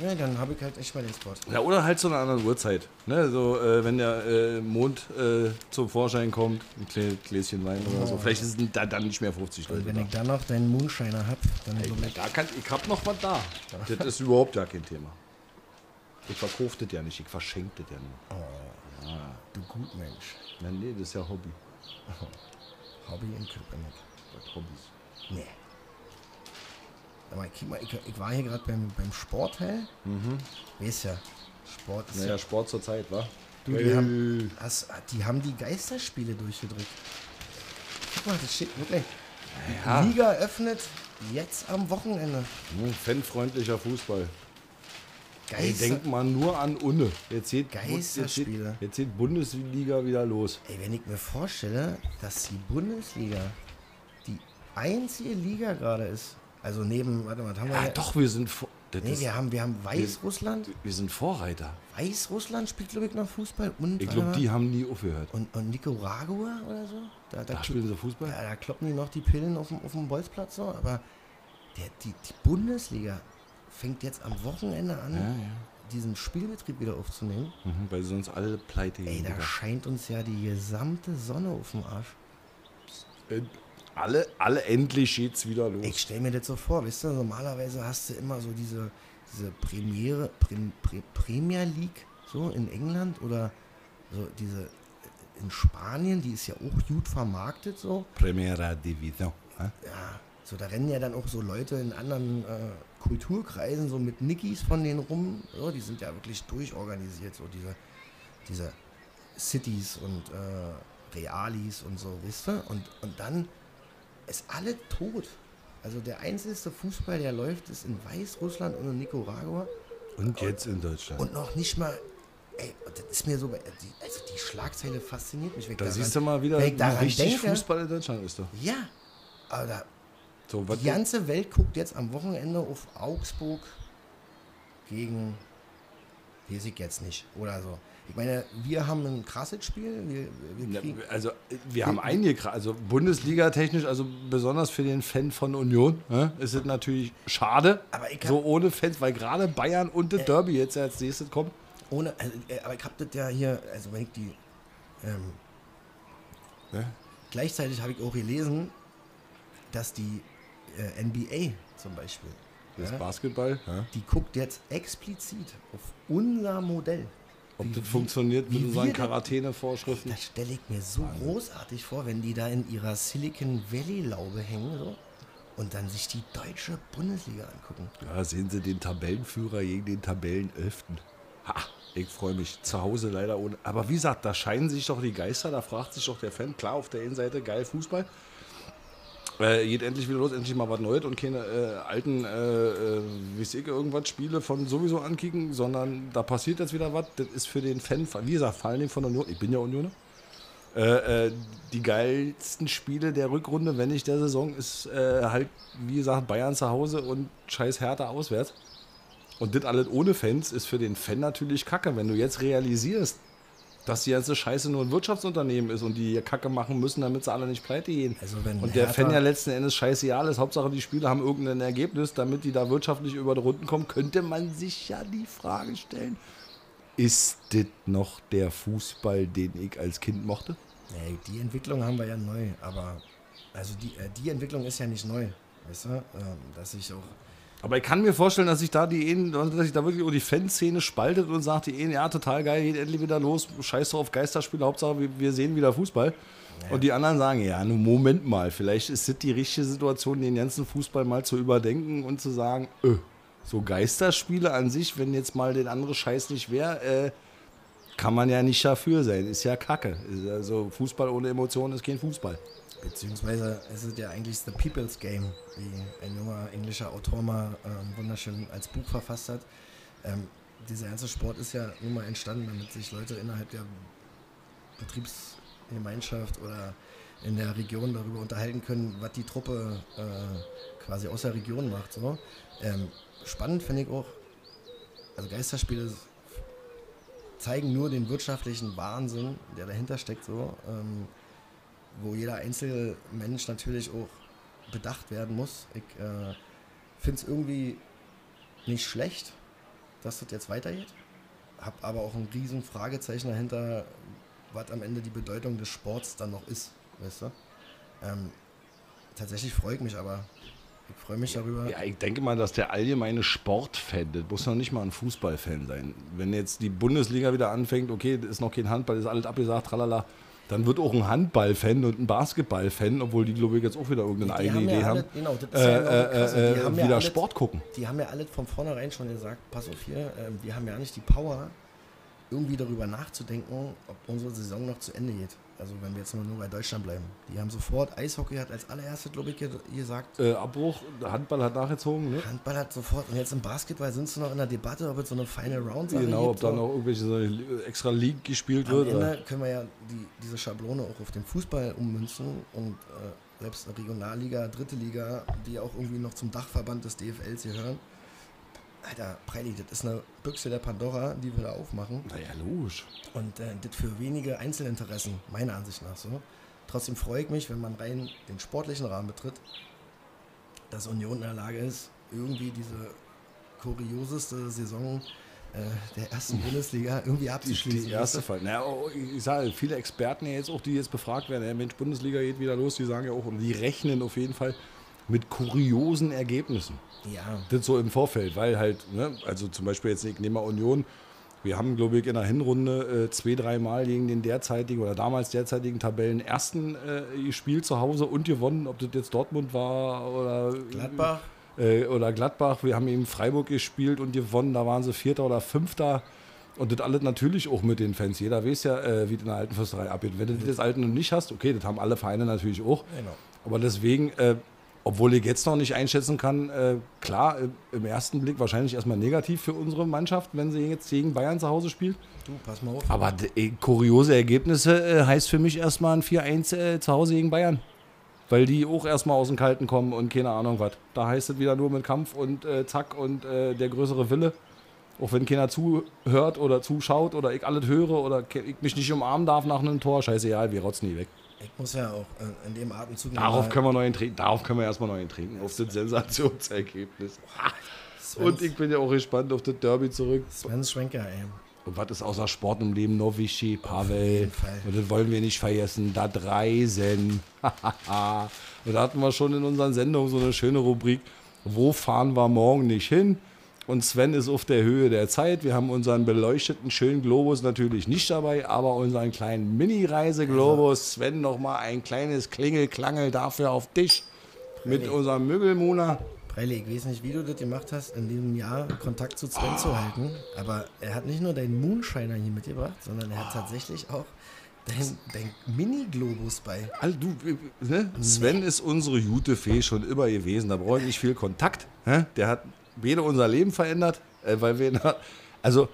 ja, dann habe ich halt echt mal den Spot. Ja, oder halt zu einer anderen Uhrzeit. Ne? So, äh, wenn der äh, Mond äh, zum Vorschein kommt, ein Klä- Gläschen Wein oder so. Vielleicht ist es da dann nicht mehr 50 Leute. Und wenn da. ich dann noch deinen Moonshiner habe, dann glaube ich, Da kann, ich hab noch was da. Das ist überhaupt gar kein Thema. Ich verkaufe das ja nicht, ich verschenke das ja nur. du gut Mensch. Ja, nee, das ist ja Hobby. Hobby in Köpenick. Das Hobbys. Nee. Aber mal, ich, ich war hier gerade beim, beim Sporthell. Mhm. Weißt ja, Sport ist Naja, ja. Sport zur Zeit, wa? Du, die, haben, hast, die haben die Geisterspiele durchgedrückt. Guck mal, das steht wirklich. Ja. Liga öffnet jetzt am Wochenende. Hm, Fanfreundlicher Fußball. Ey, Geister. denkt mal nur an Unne. Jetzt geht, jetzt, geht, Geisterspiele. jetzt geht Bundesliga wieder los. Ey, wenn ich mir vorstelle, dass die Bundesliga die einzige Liga gerade ist. Also neben, warte mal, haben wir Ja, hier? doch, wir sind, vor, Nee, wir haben, wir haben Weißrussland. wir sind Vorreiter. Weißrussland spielt, glaube ich, noch Fußball. Und, Ich glaube, die haben nie aufgehört. und, und Nicaragua oder so. Da, da, Da spielen sie Fußball? ja, da kloppen die noch die Pillen auf dem, auf dem Bolzplatz so. Aber der, die, die Bundesliga fängt jetzt am Wochenende an, Ja, ja. diesen Spielbetrieb wieder aufzunehmen. Mhm, weil sie sonst alle pleite Ey, gehen. da Digga. scheint uns ja die gesamte Sonne auf dem Arsch. Äh, alle, alle endlich geht's wieder los. Ich stelle mir das so vor, weißt du, normalerweise hast du immer so diese, diese Premiere, Prem, Pre, Premier League, so in England oder so diese in Spanien, die ist ja auch gut vermarktet, so. Primera Division. hä? Ja, so da rennen ja dann auch so Leute in anderen äh, Kulturkreisen so mit Nickys von denen rum. So, die sind ja wirklich durchorganisiert, so diese, diese Cities und äh, Realis und so, wisst ihr? Und, und dann ist alle tot. Also der einzige Fußball, der läuft, ist in Weißrussland und in Nicaragua. Und jetzt in Deutschland. Und noch nicht mal. Ey, das ist mir so. Die, also die Schlagzeile fasziniert mich. da daran- siehst du mal wieder, wie richtig denke, Fußball in Deutschland ist. Doch. Ja, aber da, So, was die ganze Welt guckt jetzt am Wochenende auf Augsburg gegen. Weiß ich jetzt nicht. Oder so. Ich meine, wir haben ein krasses Spiel. Also äh, wir haben einige, also Bundesliga technisch, also besonders für den Fan von Union, ne, ist es natürlich schade, so ohne Fans, weil gerade Bayern und das Derby jetzt als nächstes kommt. ohne, also, äh, aber ich habe das ja hier, also wenn ich die. Ähm, Ne? Gleichzeitig habe ich auch gelesen, dass die äh, NBA zum Beispiel, Das ja, Basketball, ja. die guckt jetzt explizit auf unser Modell. Ob das funktioniert mit unseren Quarantänevorschriften. Das stelle ich mir so großartig vor, wenn die da in ihrer Silicon Valley Laube hängen so, und dann sich die deutsche Bundesliga angucken. Ja, sehen Sie den Tabellenführer gegen den Tabellenelften. Ha, ich freue mich. Zu Hause leider ohne. Aber wie gesagt, da scheinen sich doch die Geister, da fragt sich doch der Fan, klar, auf der einen Seite geil Fußball. Äh, geht endlich wieder los, endlich mal was Neues und keine äh, alten, äh, äh, wie ich, irgendwas Spiele von sowieso ankicken, sondern da passiert jetzt wieder was. Das ist für den Fan, wie gesagt, vor allem von Union, ich bin ja Unioner, äh, äh, die geilsten Spiele der Rückrunde, wenn nicht der Saison, ist äh, halt, wie gesagt, Bayern zu Hause und scheiß Hertha auswärts. Und das alles ohne Fans ist für den Fan natürlich kacke. Wenn du jetzt realisierst, dass die ganze Scheiße nur ein Wirtschaftsunternehmen ist und die hier Kacke machen müssen, damit sie alle nicht pleite gehen. Also wenn und der Hertha- Fan ja letzten Endes scheißegal ist. Hauptsache die Spieler haben irgendein Ergebnis, damit die da wirtschaftlich über die Runden kommen, könnte man sich ja die Frage stellen, ist das noch der Fußball, den ich als Kind mochte? Nee, die Entwicklung haben wir ja neu, aber also die, äh, die Entwicklung ist ja nicht neu, weißt du? Ähm, dass sich auch Aber ich kann mir vorstellen, dass sich da die dass sich da wirklich die Fanszene spaltet und sagt die einen, ja, total geil, geht endlich wieder los, scheiß drauf, Geisterspiele, Hauptsache wir, sehen wieder Fußball. Und die anderen sagen, ja, nun Moment mal, vielleicht ist das die richtige Situation, den ganzen Fußball mal zu überdenken und zu sagen, öh, so Geisterspiele an sich, wenn jetzt mal den anderen Scheiß nicht wäre, äh, kann man ja nicht dafür sein. Ist ja Kacke. Also Fußball ohne Emotionen ist kein Fußball. Beziehungsweise es ist ja eigentlich The People's Game, wie ein junger englischer Autor mal ähm, wunderschön als Buch verfasst hat. Ähm, dieser ganze Sport ist ja nun mal entstanden, damit sich Leute innerhalb der Betriebsgemeinschaft oder in der Region darüber unterhalten können, was die Truppe äh, quasi aus der Region macht. So. Ähm, spannend finde ich auch, also Geisterspiele zeigen nur den wirtschaftlichen Wahnsinn, der dahinter steckt. So. Ähm, wo jeder Einzelmensch natürlich auch bedacht werden muss. Ich äh, finde es irgendwie nicht schlecht, dass das jetzt weitergeht. Hab aber auch ein riesen Fragezeichen dahinter, was am Ende die Bedeutung des Sports dann noch ist, weißt du? Ähm, tatsächlich freue ich mich aber. Ich freue mich darüber. Ja, ich denke mal, dass der allgemeine Sportfan, das muss noch nicht mal ein Fußballfan sein. Wenn jetzt die Bundesliga wieder anfängt, okay, ist noch kein Handball, ist alles abgesagt, tralala, dann wird auch ein Handballfan und ein Basketballfan, obwohl die, glaube ich, jetzt auch wieder irgendeine Die eigene Idee alle- haben, genau, das ist äh, ja äh, äh, wieder alle- Sport gucken. Die haben ja alle von vornherein schon gesagt, pass auf hier, ähm, wir haben ja nicht die Power, irgendwie darüber nachzudenken, ob unsere Saison noch zu Ende geht. Also wenn wir jetzt nur, bei Deutschland bleiben. Die haben sofort, Eishockey hat als allererstes, glaube ich, ge- gesagt, Äh, Abbruch, Handball hat nachgezogen, ne? Handball hat sofort, und jetzt im Basketball sind sie noch in der Debatte, ob es so eine Final Round Genau, ob da noch irgendwelche so extra League gespielt Am wird. Ende Oder? können wir ja die, diese Schablone auch auf den Fußball ummünzen und äh, selbst eine Regionalliga, dritte Liga, die auch irgendwie noch zum Dachverband des DFLs gehören. Alter, Preili, das ist eine Büchse der Pandora, die wir da aufmachen. Naja, logisch. Und äh, das für wenige Einzelinteressen, meiner Ansicht nach so. Trotzdem freue ich mich, wenn man rein den sportlichen Rahmen betritt, dass Union in der Lage ist, irgendwie diese kurioseste Saison äh, der ersten Bundesliga irgendwie abzuschließen. die erste Fall. Naja, oh, ich sage, viele Experten ja jetzt auch, die jetzt befragt werden, ja, Mensch, Bundesliga geht wieder los, die sagen ja auch, und die rechnen auf jeden Fall mit kuriosen Ergebnissen. Ja, Das so im Vorfeld, weil halt, ne, also zum Beispiel jetzt, ich nehme mal Union, wir haben, glaube ich, in der Hinrunde äh, zwei, dreimal gegen den derzeitigen oder damals derzeitigen Tabellenersten äh, gespielt zu Hause und gewonnen, ob das jetzt Dortmund war oder Gladbach. äh, oder Gladbach. Wir haben eben Freiburg gespielt und gewonnen, da waren sie Vierter oder Fünfter. Und das alles natürlich auch mit den Fans. Jeder weiß ja, äh, wie in der alten Fürsterei abgeht. Wenn du das Alten noch nicht hast, okay, das haben alle Vereine natürlich auch. Genau. Aber deswegen, äh, obwohl ich jetzt noch nicht einschätzen kann, äh, klar, äh, im ersten Blick wahrscheinlich erstmal negativ für unsere Mannschaft, wenn sie jetzt gegen Bayern zu Hause spielt. Du, pass mal auf. Aber äh, kuriose Ergebnisse äh, heißt für mich erstmal ein 4-1 äh, zu Hause gegen Bayern. Weil die auch erstmal aus dem Kalten kommen und keine Ahnung was. Da heißt es wieder nur mit Kampf und äh, Zack und der größere Wille. Auch wenn keiner zuhört oder zuschaut oder ich alles höre oder ich mich nicht umarmen darf nach einem Tor, scheißegal, wir rotzen nie weg. Ich muss ja auch äh, in dem Atemzug Darauf können wir noch einen trinken. Darauf können wir erstmal noch einen trinken. Auf das Sensationsergebnis. Svens- Und ich bin ja auch gespannt auf das Derby zurück. Sven Schwenker, ey. Und was ist außer Sport im Leben wichtig? Pavel. Und das wollen wir nicht vergessen. Das Reisen. und da hatten wir schon in unseren Sendungen so eine schöne Rubrik. Wo fahren wir morgen nicht hin? Und Sven ist auf der Höhe der Zeit. Wir haben unseren beleuchteten schönen Globus natürlich nicht dabei, aber unseren kleinen Mini-Reiseglobus. Sven, nochmal ein kleines Klingelklangel dafür auf dich. Mit unserem Müggelmuna. Preili, ich weiß nicht, wie du das gemacht hast, in diesem Jahr Kontakt zu Sven zu halten, aber er hat nicht nur deinen Moonshiner hier mitgebracht, sondern er hat tatsächlich auch dein, dein Mini-Globus bei. All, du, äh, ne? Sven ist unsere gute Fee schon immer gewesen. Da brauche ich nicht viel Kontakt. Der hat weder unser Leben verändert, äh, weil wir. in- Also,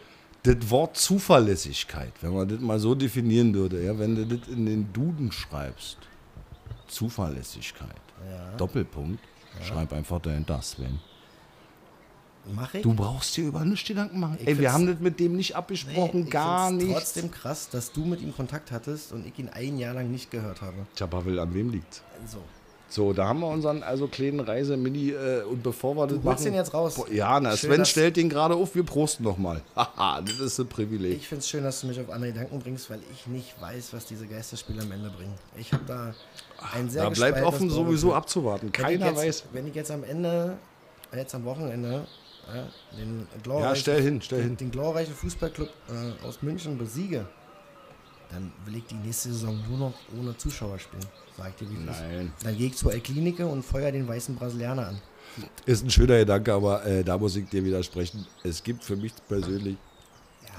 das Wort Zuverlässigkeit, wenn man das mal so definieren würde, ja, wenn du das in den Duden schreibst, Zuverlässigkeit, Doppelpunkt, schreib einfach dahinter, Sven. Mach ich? Du brauchst dir über nichts Gedanken machen. Ich Ey, wir haben das mit dem nicht abgesprochen, ich gar nicht. trotzdem krass, dass du mit ihm Kontakt hattest und ich ihn ein Jahr lang nicht gehört habe. Tja, Pavel, an wem liegt's? So. So, da haben wir unseren also kleinen Reise-Mini äh, und bevor wir das holst machen... den jetzt raus. Ja, na, Schön, Sven stellt den gerade auf, wir prosten nochmal. Haha, das ist ein Privileg. Ich finde es schön, dass du mich auf andere Gedanken bringst, weil ich nicht weiß, was diese Geisterspiele am Ende bringen. Ich habe da ein sehr da bleibt offen sowieso abzuwarten. Keiner jetzt, weiß. Wenn ich jetzt am Ende jetzt am Wochenende ja, den Ja, glorreichen, stell hin, stell den, den glorreichen Fußballclub äh, aus München besiege, dann will ich die nächste Saison nur noch ohne Zuschauer spielen. Sag ich dir, ist. Nein. Dann gehe ich zur El-Klinike und feuer den weißen Brasilianer an. Ist ein schöner Gedanke, aber äh, da muss ich dir widersprechen. Es gibt für mich persönlich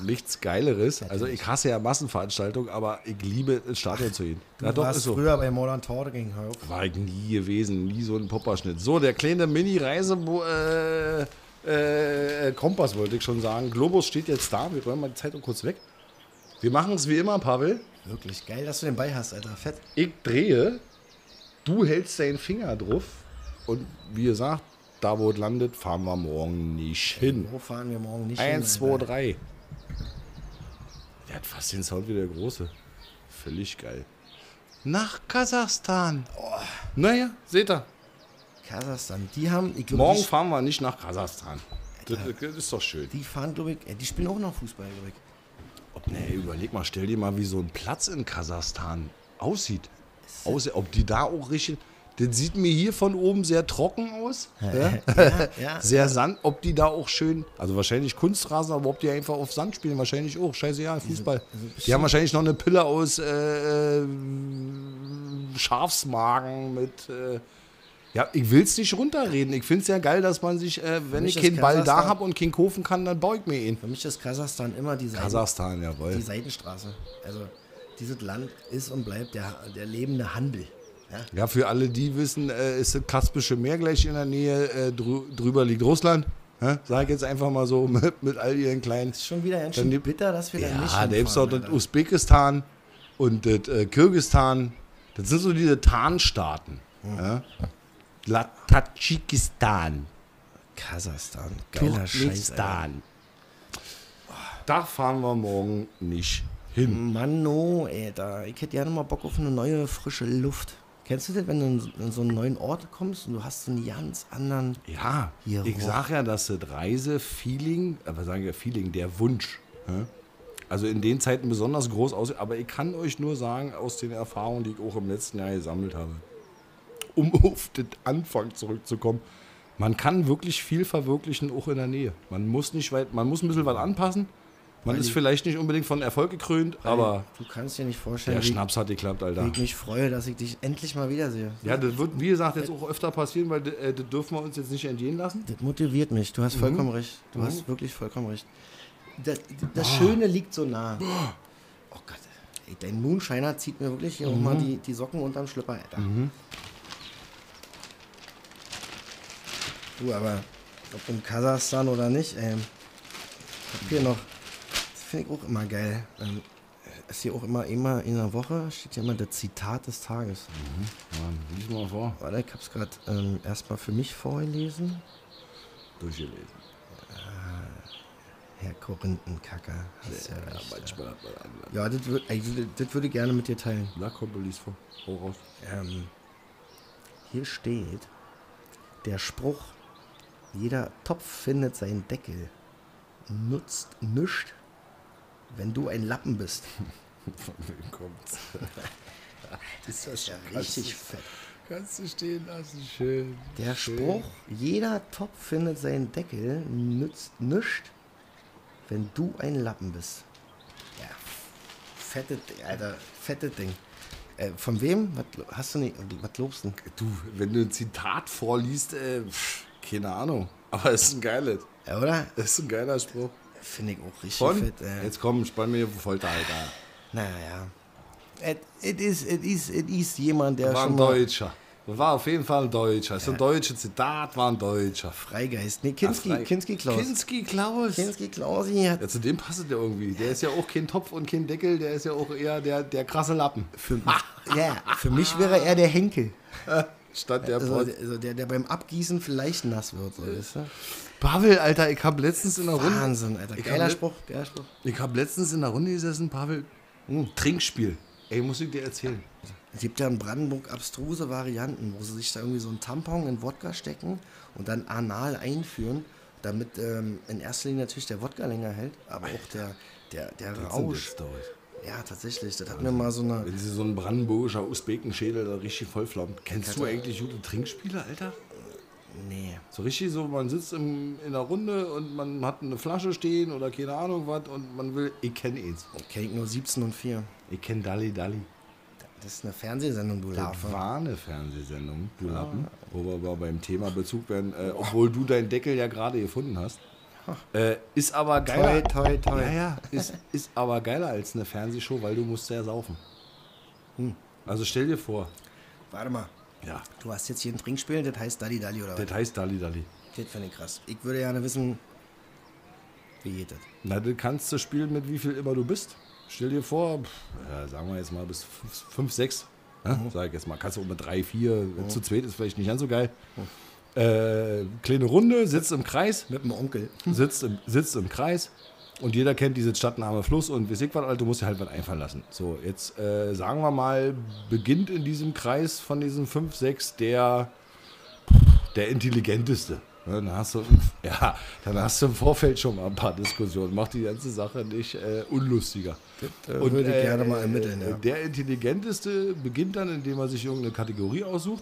nichts Geileres. Also ich hasse ja Massenveranstaltungen, aber ich liebe ins Stadion zu gehen. Du Ja, doch, warst ist so. früher bei Modern Talking, hör auf. War ich nie gewesen, nie so ein Popperschnitt. So, der kleine Mini-Reise, äh, äh, Kompass wollte ich schon sagen. Globus steht jetzt da. Wir räumen mal die Zeitung kurz weg. Wir machen es wie immer, Pavel. Wirklich geil, dass du den bei hast, Alter. Fett. Ich drehe, du hältst deinen Finger drauf und wie gesagt, da wo es landet, fahren wir morgen nicht hin. Wo fahren wir morgen nicht Eins, hin, zwei, Alter? drei. Der hat fast den Sound wie der Große. Völlig geil. Nach Kasachstan. Naja, seht ihr. Kasachstan. Die haben, ich glaube, Morgen die, fahren wir nicht nach Kasachstan. Das, das ist doch schön. die fahren, glaube ich, äh, die spielen auch noch Fußball, glaube ich. Nee, überleg mal, stell dir mal, wie so ein Platz in Kasachstan aussieht. Aussieht, ob die da auch richtig. Das sieht mir hier von oben sehr trocken aus. Ja? Ja, ja. Sehr Sand, ob die da auch schön, also wahrscheinlich Kunstrasen, aber ob die einfach auf Sand spielen, wahrscheinlich auch. Scheißegal, Fußball. Die haben wahrscheinlich noch eine Pille aus äh, äh, Schafsmagen mit. Äh, ja, ich will es nicht runterreden. Ich finde es ja geil, dass man sich, äh, wenn ich keinen Ball da habe und keinen kaufen kann, dann baue ich mir ihn. Für mich ist Kasachstan immer die, Seiten, Kasachstan, jawohl. die Seitenstraße. Also, dieses Land ist und bleibt der, der lebende Handel. Ja? Ja, für alle, die wissen, äh, ist das Kaspische Meer gleich in der Nähe, äh, drü drüber liegt Russland. Ja, sag ich jetzt einfach mal so mit, mit all ihren kleinen. Ist schon wieder ganz Dann schön die- bitter, dass wir da nicht Ja, da gibt es hinfahren, das. Usbekistan und das äh, Kirgistan. Das sind so diese Tarnstaaten. Ja. Tadschikistan. Kasachstan. Geiler Scheiß, Alter. Da fahren wir morgen nicht hin. Manno, ey, da, ich hätte gerne mal Bock auf eine neue, frische Luft. Kennst du das, wenn du in, so einen neuen Ort kommst und du hast so einen ganz anderen... Ja, Hier ich hoch. sag ja, dass das Reise-Feeling, aber sagen wir Feeling, der Wunsch, also in den Zeiten besonders groß aussieht. Aber ich kann euch nur sagen, aus den Erfahrungen, die ich auch im letzten Jahr gesammelt habe, um auf den Anfang zurückzukommen, man kann wirklich viel verwirklichen, auch in der Nähe. Man muss nicht weit, man muss ein bisschen was anpassen. Man ist vielleicht nicht unbedingt von Erfolg gekrönt, aber Du kannst dir nicht vorstellen, der wie, Schnaps hat geklappt, Alter. wie ich mich freue, dass ich dich endlich mal wiedersehe. Ja, das wird, wie gesagt, jetzt auch öfter passieren, weil äh, das dürfen wir uns jetzt nicht entgehen lassen. Das motiviert mich. Du hast Mhm. vollkommen recht. Du hast wirklich vollkommen recht. Das, das Schöne liegt so nah. Oh Gott. Ey, dein Moonshiner zieht mir wirklich hier auch Mhm. mal die, die Socken unterm Schlüpper, Alter. Du, aber ob in Kasachstan oder nicht, ey. Ich hab hier noch, das finde ich auch immer geil. Ähm, ist hier auch immer, immer in der Woche, steht hier immer das Zitat des Tages. Ja, lies mal vor. Warte, ich hab's gerade ähm, erstmal für mich vorgelesen. Durchgelesen. Herr Korinthenkacker. Hast ja, recht, ja. manchmal hat man einen. Ja, das, würd, das würde ich gerne mit dir teilen. Na komm, du liest vor. Hau raus. Ähm, hier steht der Spruch, jeder Topf findet seinen Deckel, nutzt nichts, wenn du ein Lappen bist. Von wem kommt's? Das ist ja richtig fett. Kannst du stehen lassen, schön. Der schön. Spruch, jeder Topf findet seinen Deckel, nützt nichts, wenn du ein Lappen bist. Ja, fette, Alter, fette Ding. Äh, von wem? Was, hast du nicht, was lobst du? Du, wenn du ein Zitat vorliest, äh, pff, keine Ahnung. Aber es ist ein geiles. Ja, oder? Es ist ein geiler Spruch. Finde ich auch richtig Von? fett. Äh. Jetzt komm, spann mir auf Folter, Alter. Naja. Es ist, es ist jemand, der War schon ein mal Deutscher. War auf jeden Fall ein Deutscher. Es ist ein deutsches Zitat, war ein Deutscher. Freigeist. Nee, Kinski, Frei- Kinski Klaus. Kinski Klaus. Kinski Klausi hat Ja, zu dem passt der irgendwie. Der ist ja auch kein Topf und kein Deckel, der ist ja auch eher der, der krasse Lappen. für, ja, für mich wäre er der Henkel. Statt der Also, also der, der beim Abgießen vielleicht nass wird. So, weißt du? Pavel, Alter, ich habe letztens in der Runde. Wahnsinn, Alter. Geiler Spruch, geiler Spruch. Ich habe letztens in der Runde gesessen, Pavel. Hm, Trinkspiel. Ey, muss ich dir erzählen. Es gibt ja in Brandenburg abstruse Varianten, wo sie sich da irgendwie so einen Tampon in Wodka stecken und dann anal einführen, damit ähm, in erster Linie natürlich der Wodka länger hält, aber auch der, der, der Das Rausch. Ja, tatsächlich. Das hat mir mal so eine. Wenn sie so ein brandenburgischer Usbekenschädel da richtig vollflammt. Kennst du eigentlich gute Trinkspiele, Alter? Nee. So richtig so, man sitzt im, in der Runde und man hat eine Flasche stehen oder keine Ahnung was und man will, ich kenne eins. Ich nur 17 und 4. Ich kenne Dalli Dalli. Das ist eine Fernsehsendung, du Das war eine Fernsehsendung, du Lappen, wo wir aber beim Thema Bezug werden, äh, obwohl du deinen Deckel ja gerade gefunden hast. Äh, ist aber geiler. Toi, toi, toi. Ja, ja, ist, ist aber geiler als eine Fernsehshow, weil du musst ja saufen. Hm. Also stell dir vor, Warte mal. ja, Du hast jetzt hier ein Trinkspiel, das heißt Dalli Dalli oder was? das heißt Dalli Dalli. Das finde ich krass. Ich würde gerne wissen, wie geht das? Na, du kannst du spielen mit wie viel immer du bist. Stell dir vor, pff, ja, sagen wir jetzt mal bis 5, 6. Ja, Sag ich jetzt mal, kannst du auch mit 3, 4, zu zweit ist vielleicht nicht ganz so geil. Äh, kleine Runde, sitzt im Kreis, Mit dem Onkel. sitzt im, sitzt im Kreis und jeder kennt diese Stadtname Fluss und wie ich was, Alter, du musst dir halt was einfallen lassen. So, jetzt äh, sagen wir mal, beginnt in diesem Kreis von diesen 5, 6 der, der intelligenteste. Ja, Dann hast, du, im- ja, dann hast du im Vorfeld schon mal ein paar Diskussionen. Macht die ganze Sache nicht äh, unlustiger. Das, äh, würde ich gerne mal ermitteln, ja. Der Intelligenteste beginnt dann, indem er sich irgendeine Kategorie aussucht.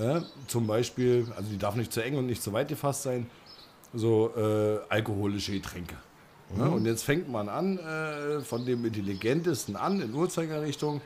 Ja, zum Beispiel, also die darf nicht zu eng und nicht zu weit gefasst sein, so äh, alkoholische Getränke. Ja, Mhm. und jetzt fängt man an, äh, von dem Intelligentesten an, in Uhrzeigerrichtung.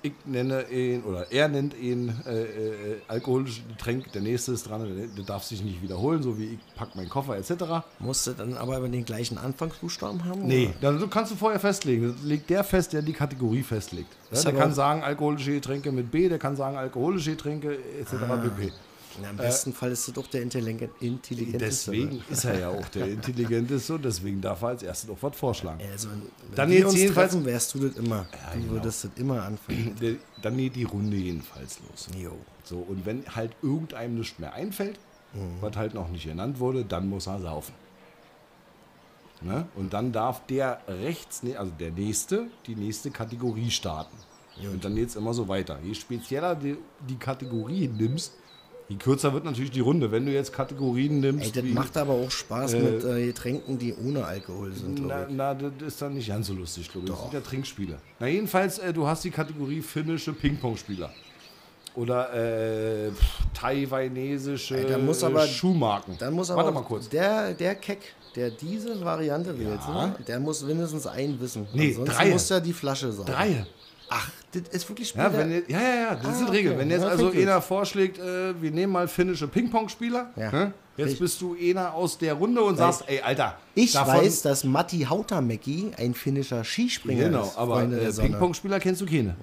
Ich nenne ihn, oder er nennt ihn äh, äh, alkoholisches Getränk, der nächste ist dran, der, der darf sich nicht wiederholen, so wie ich pack meinen Koffer etc. Musst du dann aber über den gleichen Anfangsbuchstaben haben? Nee, oder? dann du kannst du vorher festlegen. Das legt der fest, der die Kategorie festlegt. Ja, der kann sagen alkoholische Getränke mit B, der kann sagen alkoholische Getränke etc. Ah. pp. Na, Im besten Fall ist es doch der Intelligen Intelligenteste. Deswegen ist er ja auch der Intelligenteste und deswegen darf er als erstes auch was vorschlagen. Also, wenn Dann wir jetzt uns jedenfalls- treffen, wärst du das immer. du genau. würdest das immer anfangen. Dann geht die Runde jedenfalls los. Jo. So, und wenn halt irgendeinem nichts mehr einfällt, was halt noch nicht genannt wurde, dann muss er saufen. Ne? Und dann darf der rechts, ne- also der nächste, die nächste Kategorie starten. Und dann geht es immer so weiter. Je spezieller du die Kategorie nimmst, je kürzer wird natürlich die Runde. Wenn du jetzt Kategorien nimmst, Ey, das wie- macht aber auch Spaß mit äh, Getränken, die ohne Alkohol sind, na, na, das ist dann nicht ganz so lustig, glaube ich. Das sind ja Trinkspiele. Na, jedenfalls, äh, du hast die Kategorie finnische Ping-Pong-Spieler. Oder äh, taiwanesische Ey, da muss aber- äh, Schuhmarken. Dann muss aber Warte mal kurz. Der, der Keck, der diese Variante wählt, Ja. ne, der muss mindestens ein wissen. Nee, Ansonsten drei. muss er die Flasche saugen. Drei. Ach, das ist wirklich Ja, Spieler. wenn, ihr- ja, ja, ja, das Ah, sind Regeln. okay. Wenn jetzt Ja, also einer vorschlägt, äh, wir nehmen mal finnische Ping-Pong-Spieler, Ja. ne? Jetzt Ich- bist du einer aus der Runde und sagst, ey, Alter, ich weiß, dass Matti Hautamäki ein finnischer Skispringer Genau, ist. aber Freunde der äh. Ping-Pong-Spieler kennst du keine.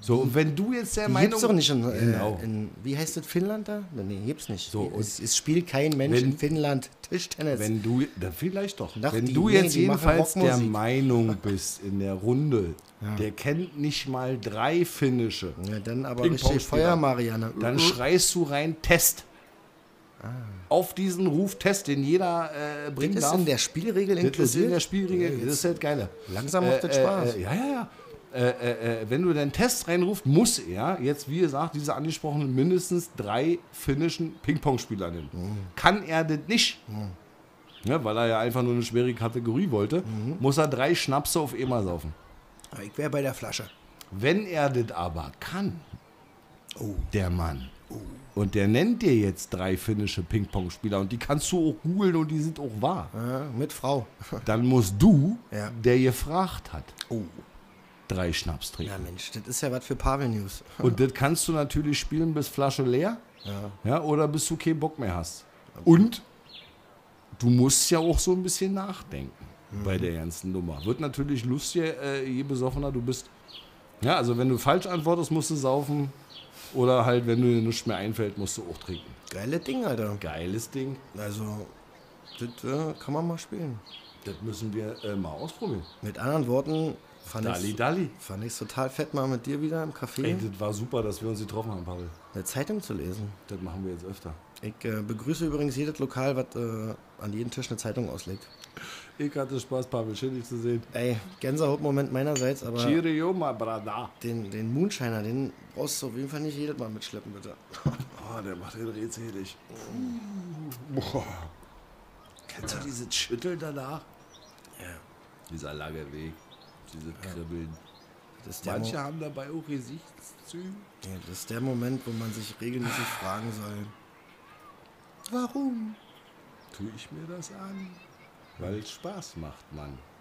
So, und wenn du jetzt der Die Meinung... gibt's doch nicht in, äh, Genau. in, wie heißt das, Finnland da? Nee, gibt's nicht. So, es, es spielt kein Mensch Wenn- in Finnland Tischtennis. Wenn du, da vielleicht doch. Doch, Wenn die- du nee, jetzt machen jedenfalls der. Meinung bist in der Runde, der kennt nicht mal drei finnische, ja, dann aber richtig Feuer, Marianne. dann schreist du rein Test. Auf diesen Ruf Test, den jeder äh, bringen das ist darf. in der Spielregel das ist in der? Spielregel. das ist halt geile. Langsam macht das Spaß. Äh, ja, ja, ja. Äh, äh, äh, wenn du den Test reinrufst, muss er jetzt, wie gesagt, diese angesprochenen mindestens drei finnischen Ping-Pong-Spieler nennen. Mhm. Kann er das nicht, ja, weil er ja einfach nur eine schwere Kategorie wollte, Mhm. muss er drei Schnapse auf einmal saufen. Aber ich wäre bei der Flasche. Wenn er das aber kann, Oh. der Mann, und der nennt dir jetzt drei finnische Ping-Pong-Spieler und die kannst du auch googeln und die sind auch wahr, Ja, mit Frau. dann musst du, Ja. der gefragt hat, Oh. drei Schnaps trinken. Ja, Mensch, das ist ja was für Pavel News. Und das kannst du natürlich spielen, bis Flasche leer. Ja. Ja, oder bis du keinen Bock mehr hast. Und du musst ja auch so ein bisschen nachdenken bei der ganzen Nummer. Wird natürlich lustiger, äh, je besoffener du bist. Ja, also wenn du falsch antwortest, musst du saufen. Oder halt, wenn dir nichts mehr einfällt, musst du auch trinken. Geile Ding, Alter. Geiles Ding. Also, das äh, kann man mal spielen. Das müssen wir äh, mal ausprobieren. Mit anderen Worten, fand Dalli, ich Dalli. fand ich's total fett, mal mit dir wieder im Café Ey, das war super, dass wir uns getroffen haben, Pavel. eine Zeitung zu lesen. Das machen wir jetzt öfter. Ich äh, begrüße übrigens jedes Lokal, was äh, an jedem Tisch eine Zeitung auslegt. Ich hatte Spaß, Pavel. Schön, dich zu sehen. Ey, Gänsehautmoment meinerseits, aber Cheerio, my brother. den, den Moonshiner, den brauchst du auf jeden Fall nicht jedes Mal mitschleppen, bitte. Oh, der macht den redselig. Boah. Kennst du dieses Schütteln danach? Ja. Dieser lange Weg. Diese Kribbeln. Manche haben dabei auch Gesichtszüge. ja, das ist der Moment, wo man sich regelmäßig fragen soll, Warum tue ich mir das an? Weil es Spaß macht, Mann.